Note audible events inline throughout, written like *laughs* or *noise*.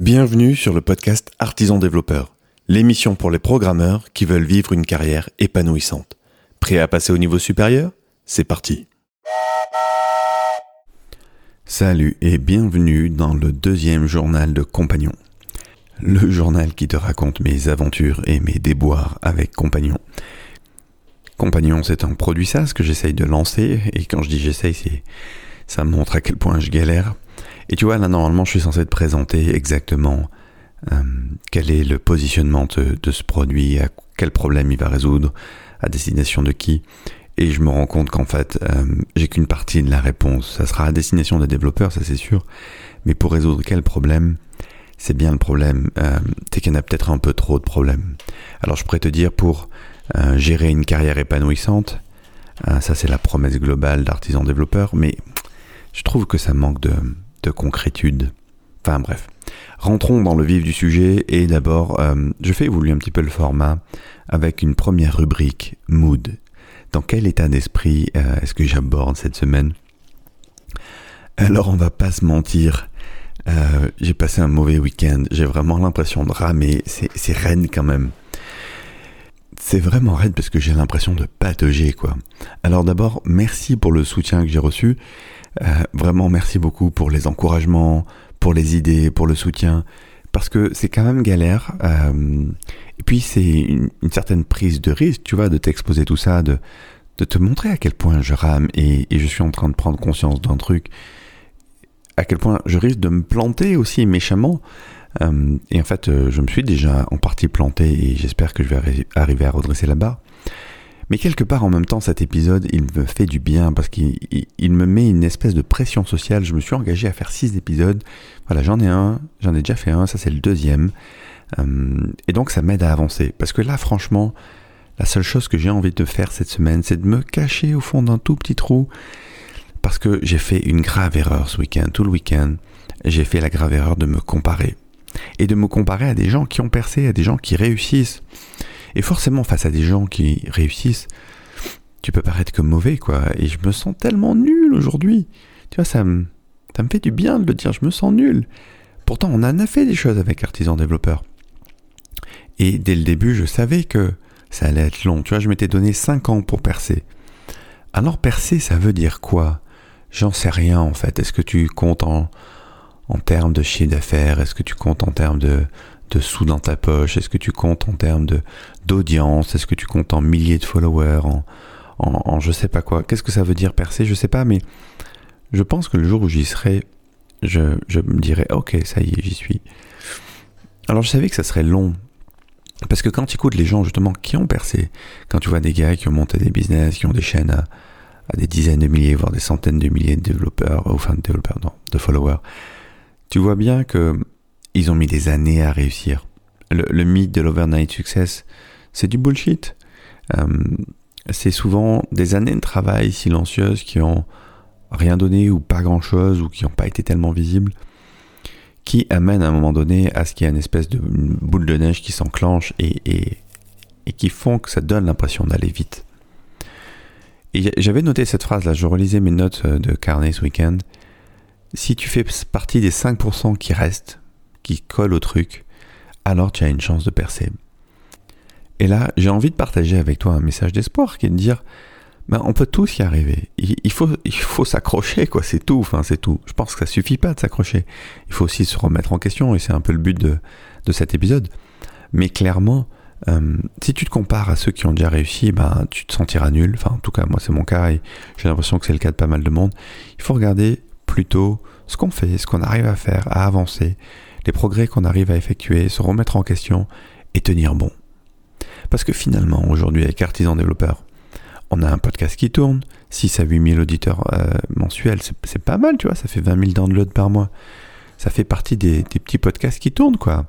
Bienvenue sur le podcast Artisan Développeur, l'émission pour les programmeurs qui veulent vivre une carrière épanouissante. Prêt à passer au niveau supérieur? C'est parti Salut et bienvenue dans le deuxième journal de Compagnon. Le journal qui te raconte mes aventures et mes déboires avec Compagnon. Compagnon, c'est un produit SaaS que j'essaye de lancer, et quand je dis j'essaye, ça montre à quel point je galère. Et tu vois, là, normalement, je suis censé te présenter exactement euh, quel est le positionnement de, ce produit, à quel problème il va résoudre, à destination de qui. Et je me rends compte qu'en fait, euh, j'ai qu'une partie de la réponse. Ça sera à destination des développeurs, ça c'est sûr. Mais pour résoudre quel problème, c'est bien le problème. Euh, c'est qu'il y en a peut-être un peu trop de problèmes. Alors je pourrais te dire pour gérer une carrière épanouissante, ça c'est la promesse globale d'artisan développeur, mais je trouve que ça manque de, de concrétude. Enfin bref. Rentrons dans le vif du sujet et d'abord, euh, je fais évoluer un petit peu le format avec une première rubrique mood. Dans quel état d'esprit euh, est-ce que j'aborde cette semaine? Alors on va pas se mentir, euh, j'ai passé un mauvais week-end, j'ai vraiment l'impression de ramer, c'est raide quand même. C'est vraiment raide parce que j'ai l'impression de patauger quoi. Alors d'abord, merci pour le soutien que j'ai reçu. Euh, vraiment, merci beaucoup pour les encouragements, pour les idées, pour le soutien, parce que c'est quand même galère. Euh, et puis c'est une, certaine prise de risque, tu vois, de t'exposer tout ça, de, de te montrer à quel point je rame et, je suis en train de prendre conscience d'un truc, à quel point je risque de me planter aussi méchamment. Euh, et en fait, je me suis déjà en partie planté et j'espère que je vais arriver à redresser la barre. Mais quelque part en même temps, cet épisode, il me fait du bien parce qu'il me met une espèce de pression sociale. Je me suis engagé à faire six épisodes. Voilà, j'en ai un, j'en ai déjà fait un, ça c'est le deuxième. Euh, et donc ça m'aide à avancer. Parce que là, franchement, la seule chose que j'ai envie de faire cette semaine, c'est de me cacher au fond d'un tout petit trou. Parce que j'ai fait une grave erreur ce week-end, tout le week-end. J'ai fait la grave erreur de me comparer. Et de me comparer à des gens qui ont percé, à des gens qui réussissent. Et forcément, face à des gens qui réussissent, tu peux paraître comme mauvais, quoi. Et je me sens tellement nul aujourd'hui. Tu vois, ça me, ça me fait du bien de le dire, je me sens nul. Pourtant, on en a fait des choses avec Artisan Développeur. Et dès le début, je savais que ça allait être long. Tu vois, je m'étais donné 5 ans pour percer. Alors, percer, ça veut dire quoi? J'en sais rien, en fait. Est-ce que tu comptes en, en termes de chiffre d'affaires Est-ce que tu comptes en termes de, de sous dans ta poche? Est-ce que tu comptes en termes d'audience? Est-ce que tu comptes en milliers de followers? En, je sais pas quoi. Qu'est-ce que ça veut dire percer? Je sais pas, mais je pense que le jour où j'y serai, je, me dirai ok, ça y est, j'y suis. Alors je savais que ça serait long. Parce que quand tu écoutes les gens justement qui ont percé, quand tu vois des gars qui ont monté des business, qui ont des chaînes à, à des dizaines de milliers, voire des centaines de milliers de développeurs, enfin de développeurs, non, de followers, tu vois bien que ils ont mis des années à réussir. Le, mythe de l'overnight success, c'est du bullshit. Euh, c'est souvent des années de travail silencieuses qui ont rien donné ou pas grand chose ou qui n'ont pas été tellement visibles qui amènent à un moment donné à ce qu'il y ait une espèce de boule de neige qui s'enclenche et, et, et, qui font que ça donne l'impression d'aller vite. Et j'avais noté cette phrase là, je relisais mes notes euh, de carnet ce week-end. Si tu fais partie des 5% qui restent, qui colle au truc, alors tu as une chance de percer. Et là, j'ai envie de partager avec toi un message d'espoir qui est de dire, ben, on peut tous y arriver. Il, faut, il faut s'accrocher, quoi. C'est tout. Enfin, c'est tout. Je pense que ça suffit pas de s'accrocher. Il faut aussi se remettre en question, et c'est un peu le but de, de cet épisode. Mais clairement, euh, si tu te compares à ceux qui ont déjà réussi, ben, tu te sentiras nul. Enfin, en tout cas, moi, c'est mon cas, et j'ai l'impression que c'est le cas de pas mal de monde. Il faut regarder plutôt ce qu'on fait, ce qu'on arrive à faire, à avancer, les progrès qu'on arrive à effectuer, se remettre en question et tenir bon. Parce que finalement, aujourd'hui, avec Artisan Développeur, on a un podcast qui tourne, 6 à 8 000 auditeurs euh, mensuels, c'est pas mal, tu vois, ça fait 20 000 downloads par mois. Ça fait partie des, petits podcasts qui tournent, quoi.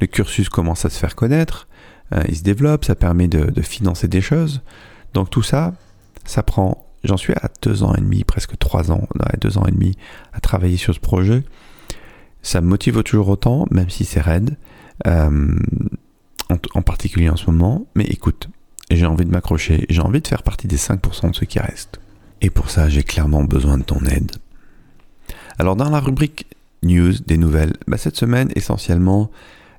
Le cursus commence à se faire connaître, euh, il se développe, ça permet de, financer des choses. Donc tout ça, ça prend, j'en suis à deux ans et demi, presque trois ans, deux ans et demi à travailler sur ce projet ça me motive toujours autant, même si c'est raide, euh, en, particulier en ce moment. Mais écoute, j'ai envie de m'accrocher, j'ai envie de faire partie des 5% de ceux qui restent. Et pour ça, j'ai clairement besoin de ton aide. Alors dans la rubrique news, des nouvelles bah, Cette semaine, essentiellement,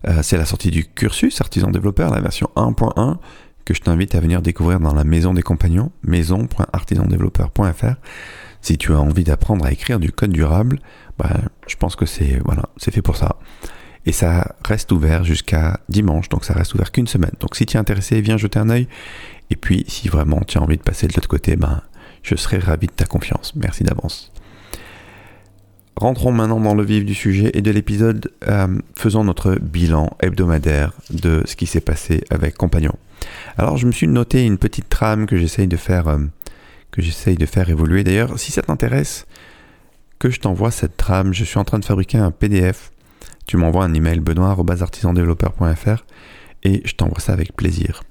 euh, c'est la sortie du cursus Artisan Développeur, la version 1.1, que je t'invite à venir découvrir dans la Maison des Compagnons, maison.artisandéveloppeur.fr. Si tu as envie d'apprendre à écrire du code durable, bah, je pense que c'est voilà, c'est fait pour ça. Et ça reste ouvert jusqu'à dimanche, donc ça reste ouvert qu'une semaine. Donc si tu es intéressé, viens jeter un œil. Et puis si vraiment tu as envie de passer de l'autre côté, ben, je serai ravi de ta confiance. Merci d'avance. Rentrons maintenant dans le vif du sujet et de l'épisode, euh, faisant notre bilan hebdomadaire de ce qui s'est passé avec Compagnon. Alors je me suis noté une petite trame que j'essaye de faire, euh, que j'essaye de faire évoluer. D'ailleurs, si ça t'intéresse, que je t'envoie cette trame, je suis en train de fabriquer un PDF. Tu m'envoies un email benoît@artisandéveloppeur.fr et je t'envoie ça avec plaisir.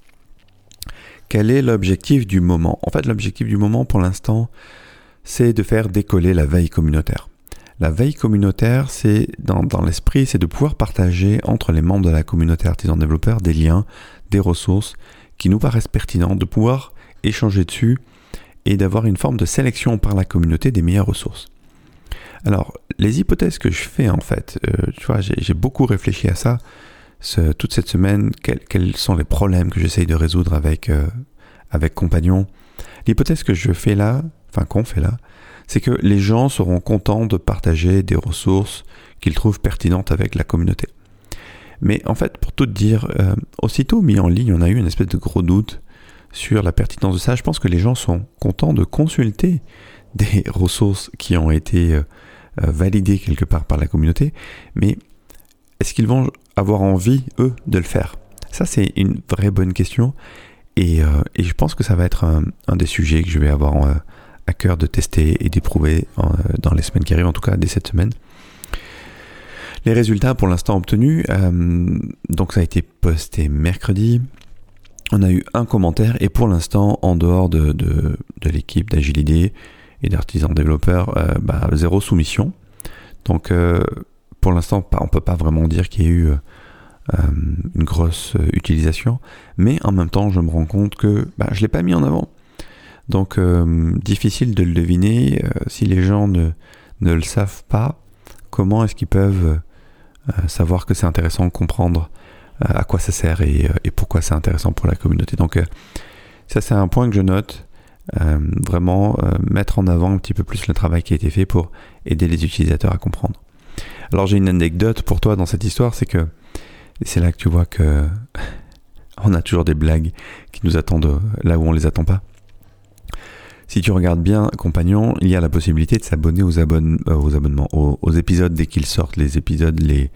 Quel est l'objectif du moment? En fait, l'objectif du moment pour l'instant, c'est de faire décoller la veille communautaire. La veille communautaire, c'est dans, l'esprit, c'est de pouvoir partager entre les membres de la communauté artisan développeur des liens, des ressources qui nous paraissent pertinents, de pouvoir échanger dessus et d'avoir une forme de sélection par la communauté des meilleures ressources. Alors, les hypothèses que je fais en fait, euh, tu vois, j'ai beaucoup réfléchi à ça toute cette semaine, quels, sont les problèmes que j'essaye de résoudre avec, euh, avec Compagnon. L'hypothèse que je fais là, enfin qu'on fait là, c'est que les gens seront contents de partager des ressources qu'ils trouvent pertinentes avec la communauté. Mais en fait, pour tout dire, euh, aussitôt mis en ligne, on a eu une espèce de gros doute sur la pertinence de ça. Je pense que les gens sont contents de consulter des *laughs* ressources qui ont été euh, euh, validées quelque part par la communauté, mais est-ce qu'ils vont avoir envie, eux, de le faire? Ça, c'est une vraie bonne question. Et, je pense que ça va être un, des sujets que je vais avoir à cœur de tester et d'éprouver euh, dans les semaines qui arrivent, en tout cas dès cette semaine. Les résultats pour l'instant obtenus, euh, donc ça a été posté mercredi. On a eu un commentaire et pour l'instant, en dehors de, de, l'équipe d'Agilidé et d'artisans développeurs, euh, bah, zéro soumission. Donc pour l'instant, on ne peut pas vraiment dire qu'il y a eu une grosse utilisation, mais en même temps, je me rends compte que bah, je ne l'ai pas mis en avant. Donc euh, difficile de le deviner. Euh, si les gens ne, ne le savent pas, comment est-ce qu'ils peuvent euh, savoir que c'est intéressant comprendre à quoi ça sert et, et pourquoi c'est intéressant pour la communauté. Donc ça c'est un point que je note. vraiment mettre en avant un petit peu plus le travail qui a été fait pour aider les utilisateurs à comprendre. Alors j'ai une anecdote pour toi dans cette histoire, c'est que c'est là que tu vois que *laughs* on a toujours des blagues qui nous attendent là où on les attend pas. Si tu regardes bien Compagnon, il y a la possibilité de s'abonner aux, euh, abonnements, aux, épisodes dès qu'ils sortent, les épisodes, les,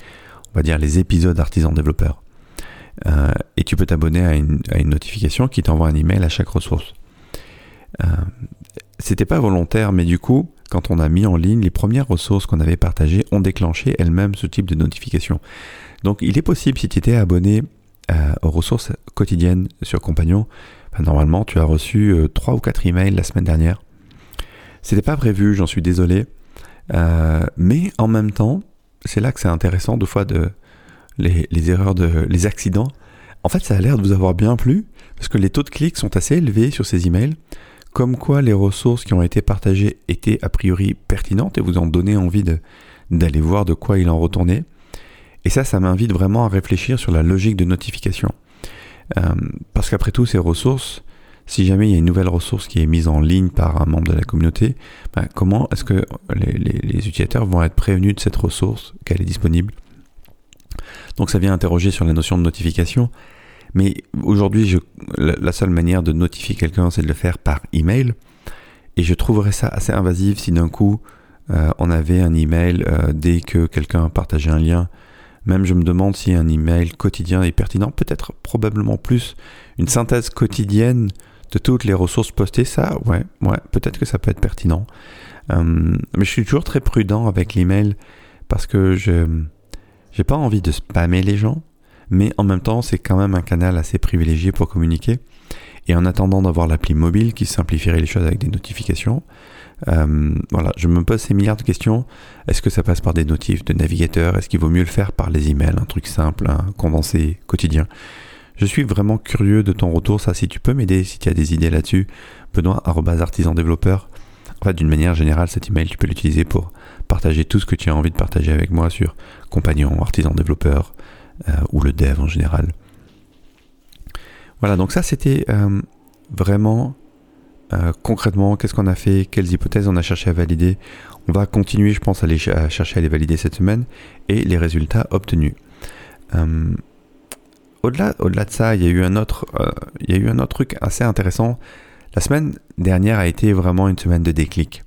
on va dire les épisodes artisans développeurs. Euh, et tu peux t'abonner à une, notification qui t'envoie un email à chaque ressource. Euh, c'était pas volontaire, mais du coup, quand on a mis en ligne les premières ressources qu'on avait partagées, ont déclenché elles-mêmes ce type de notification. Donc, il est possible, si tu étais abonné aux ressources quotidiennes sur Compagnon, normalement, tu as reçu euh, trois ou quatre emails la semaine dernière. C'était pas prévu, j'en suis désolé. Euh, mais en même temps, c'est là que c'est intéressant, deux fois, de les, erreurs, de, les accidents. En fait, ça a l'air de vous avoir bien plu, parce que les taux de clics sont assez élevés sur ces emails, comme quoi les ressources qui ont été partagées étaient a priori pertinentes et vous ont donné envie d'aller voir de quoi il en retournait. Et ça, ça m'invite vraiment à réfléchir sur la logique de notification. Euh, parce qu'après tout, ces ressources, si jamais il y a une nouvelle ressource qui est mise en ligne par un membre de la communauté, ben, comment est-ce que les, utilisateurs vont être prévenus de cette ressource, qu'elle est disponible? Donc ça vient interroger sur la notion de notification. Mais aujourd'hui, la, seule manière de notifier quelqu'un, c'est de le faire par email. Et je trouverais ça assez invasif si d'un coup, euh, on avait un email euh, dès que quelqu'un partageait un lien même je me demande si un email quotidien est pertinent, peut-être probablement plus une synthèse quotidienne de toutes les ressources postées, ça, ouais, ouais, peut-être que ça peut être pertinent. Euh, mais je suis toujours très prudent avec l'email parce que je j'ai pas envie de spammer les gens, mais en même temps, c'est quand même un canal assez privilégié pour communiquer. Et en attendant d'avoir l'appli mobile qui simplifierait les choses avec des notifications, euh, voilà, je me pose ces milliards de questions. Est-ce que ça passe par des notifs de navigateur Est-ce qu'il vaut mieux le faire par les emails Un truc simple, un condensé quotidien? Je suis vraiment curieux de ton retour. Ça, si tu peux m'aider, si tu as des idées là-dessus, Benoît, artisan développeur. En fait, d'une manière générale, cet email, tu peux l'utiliser pour partager tout ce que tu as envie de partager avec moi sur compagnon, artisan développeur euh, ou le dev en général. Voilà, donc ça c'était euh, vraiment concrètement qu'est-ce qu'on a fait, quelles hypothèses on a cherché à valider? On va continuer, je pense, à, les, chercher à les valider cette semaine et les résultats obtenus. au-delà, au-delà de ça, il y a eu un autre, il y a eu un autre truc assez intéressant. La semaine dernière a été vraiment une semaine de déclic.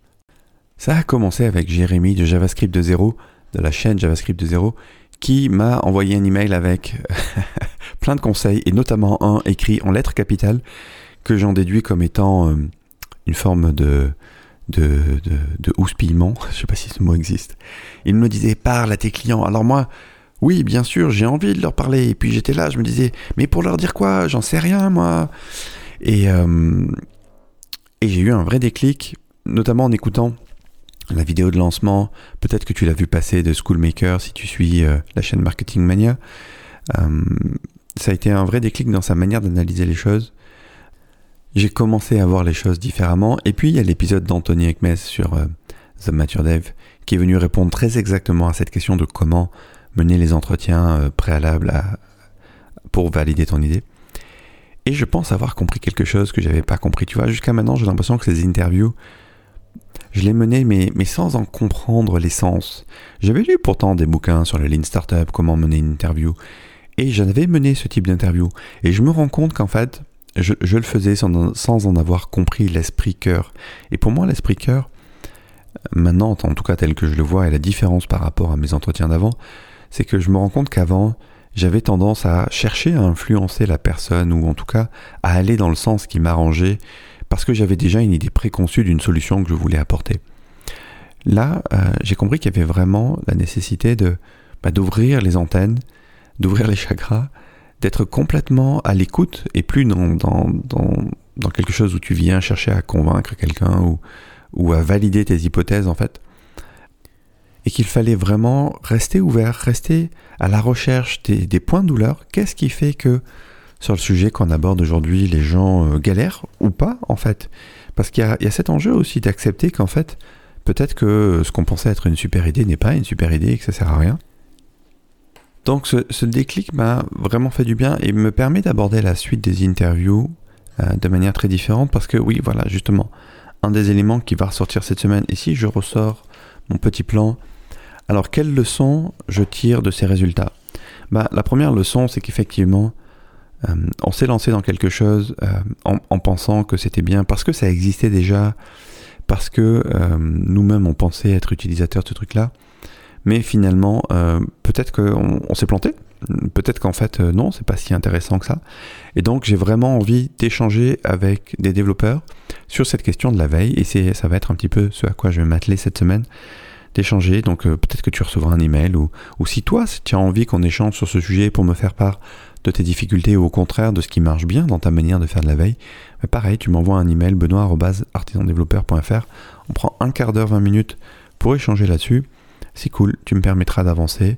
Ça a commencé avec Jérémy de JavaScript de zéro, de la chaîne JavaScript de zéro, qui m'a envoyé un email avec *laughs* plein de conseils, et notamment un écrit en lettres capitales, que j'en déduis comme étant euh, une forme de, de, de, houspillement. *laughs* Je sais pas si ce mot existe. Il me disait parle à tes clients. Alors moi, oui, bien sûr, j'ai envie de leur parler. Et puis j'étais là, je me disais, mais pour leur dire quoi? J'en sais rien, moi. Et, euh, et j'ai eu un vrai déclic, notamment en écoutant la vidéo de lancement, peut-être que tu l'as vu passer de Schoolmaker si tu suis euh, la chaîne Marketing Mania. Ça a été un vrai déclic dans sa manière d'analyser les choses. J'ai commencé à voir les choses différemment. Et puis il y a l'épisode d'Anthony Ekmes sur euh, The Mature Dev qui est venu répondre très exactement à cette question de comment mener les entretiens préalables pour valider ton idée. Et je pense avoir compris quelque chose que j'avais pas compris. Tu vois, jusqu'à maintenant, j'ai l'impression que ces interviews, je l'ai mené, mais, mais sans en comprendre l'essence. J'avais lu pourtant des bouquins sur le Lean Startup, comment mener une interview, et j'avais mené ce type d'interview. Et je me rends compte qu'en fait, je, le faisais sans, en avoir compris l'esprit cœur. Et pour moi, l'esprit cœur, maintenant, en tout cas tel que je le vois, et la différence par rapport à mes entretiens d'avant, c'est que je me rends compte qu'avant, j'avais tendance à chercher à influencer la personne, ou en tout cas à aller dans le sens qui m'arrangeait parce que j'avais déjà une idée préconçue d'une solution que je voulais apporter. Là, euh, j'ai compris qu'il y avait vraiment la nécessité de bah, d'ouvrir les antennes, d'ouvrir les *laughs* chakras, d'être complètement à l'écoute et plus dans, dans, dans, quelque chose où tu viens chercher à convaincre quelqu'un ou, ou à valider tes hypothèses en fait. Et qu'il fallait vraiment rester ouvert, rester à la recherche des, des points de douleur. Qu'est-ce qui fait que sur le sujet qu'on aborde aujourd'hui, les gens euh, galèrent ou pas en fait? Parce qu'il y, a cet enjeu aussi d'accepter qu'en fait, peut-être que ce qu'on pensait être une super idée n'est pas une super idée et que ça sert à rien. Donc ce, déclic m'a vraiment fait du bien et me permet d'aborder la suite des interviews euh, de manière très différente parce que oui, voilà, justement, un des éléments qui va ressortir cette semaine, et si je ressors mon petit plan, alors quelle leçon je tire de ces résultats? Bah, La première leçon, c'est qu'effectivement, euh, on s'est lancé dans quelque chose euh, en, pensant que c'était bien parce que ça existait déjà, parce que nous-mêmes on pensait être utilisateurs de ce truc-là. Mais finalement, peut-être qu'on on, s'est planté. Peut-être qu'en fait, non, c'est pas si intéressant que ça. Et donc, j'ai vraiment envie d'échanger avec des développeurs sur cette question de la veille. Et ça va être un petit peu ce à quoi je vais m'atteler cette semaine d'échanger. Donc peut-être que tu recevras un email ou, si toi tu as envie qu'on échange sur ce sujet pour me faire part de tes difficultés ou au contraire de ce qui marche bien dans ta manière de faire de la veille, mais pareil, tu m'envoies un email benoît.artisandéveloppeur.fr. On prend un quart d'heure, 20 minutes pour échanger là-dessus. C'est cool, tu me permettras d'avancer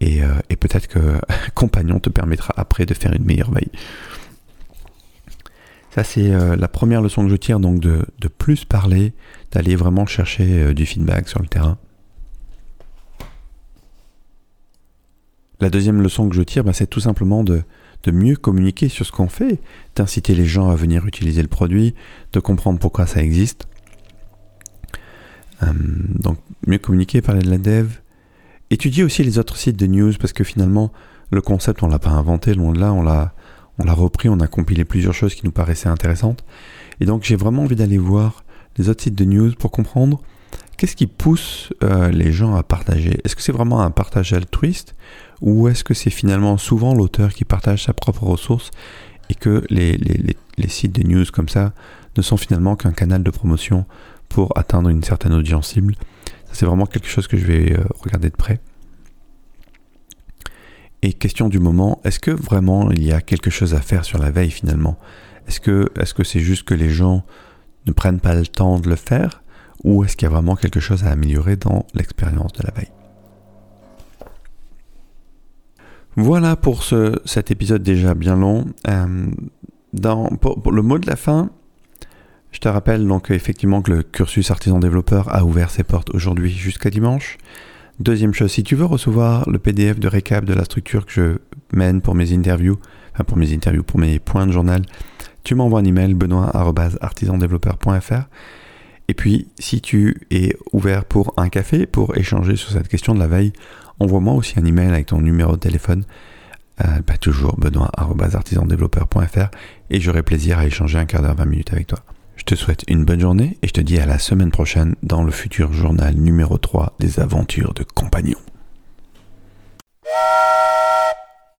et, euh, peut-être que *laughs* Compagnon te permettra après de faire une meilleure veille. Ça, c'est euh, la première leçon que je tire, donc de, plus parler, d'aller vraiment chercher euh, du feedback sur le terrain. La deuxième leçon que je tire, bah, c'est tout simplement de, mieux communiquer sur ce qu'on fait, d'inciter les gens à venir utiliser le produit, de comprendre pourquoi ça existe. Euh, donc mieux communiquer, parler de la dev. Étudier aussi les autres sites de news parce que finalement le concept on l'a pas inventé, loin de là, on l'a, on l'a repris, on a compilé plusieurs choses qui nous paraissaient intéressantes. Et donc j'ai vraiment envie d'aller voir les autres sites de news pour comprendre qu'est-ce qui pousse euh, les gens à partager. Est-ce que c'est vraiment un partage altruiste ou est-ce que c'est finalement souvent l'auteur qui partage sa propre ressource et que les, sites de news comme ça ne sont finalement qu'un canal de promotion pour atteindre une certaine audience cible C'est vraiment quelque chose que je vais euh, regarder de près. Et question du moment, est-ce que vraiment il y a quelque chose à faire sur la veille finalement? Est-ce que c'est juste que les gens ne prennent pas le temps de le faire? Ou est-ce qu'il y a vraiment quelque chose à améliorer dans l'expérience de la veille? Voilà pour ce, cet épisode déjà bien long. Euh, pour, le mot de la fin, Je te rappelle donc effectivement que le cursus artisan développeur a ouvert ses portes aujourd'hui jusqu'à dimanche. Deuxième chose, si tu veux recevoir le PDF de récap de la structure que je mène pour mes interviews, enfin pour mes interviews, pour mes points de journal, tu m'envoies un email benoît.artisandéveloppeur.fr et puis si tu es ouvert pour un café, pour échanger sur cette question de la veille, envoie-moi aussi un email avec ton numéro de téléphone, euh, bah, toujours benoît.artisandéveloppeur.fr et j'aurai plaisir à échanger un quart d'heure, 20 minutes avec toi. Je te souhaite une bonne journée et je te dis à la semaine prochaine dans le futur journal numéro 3 des aventures de compagnons.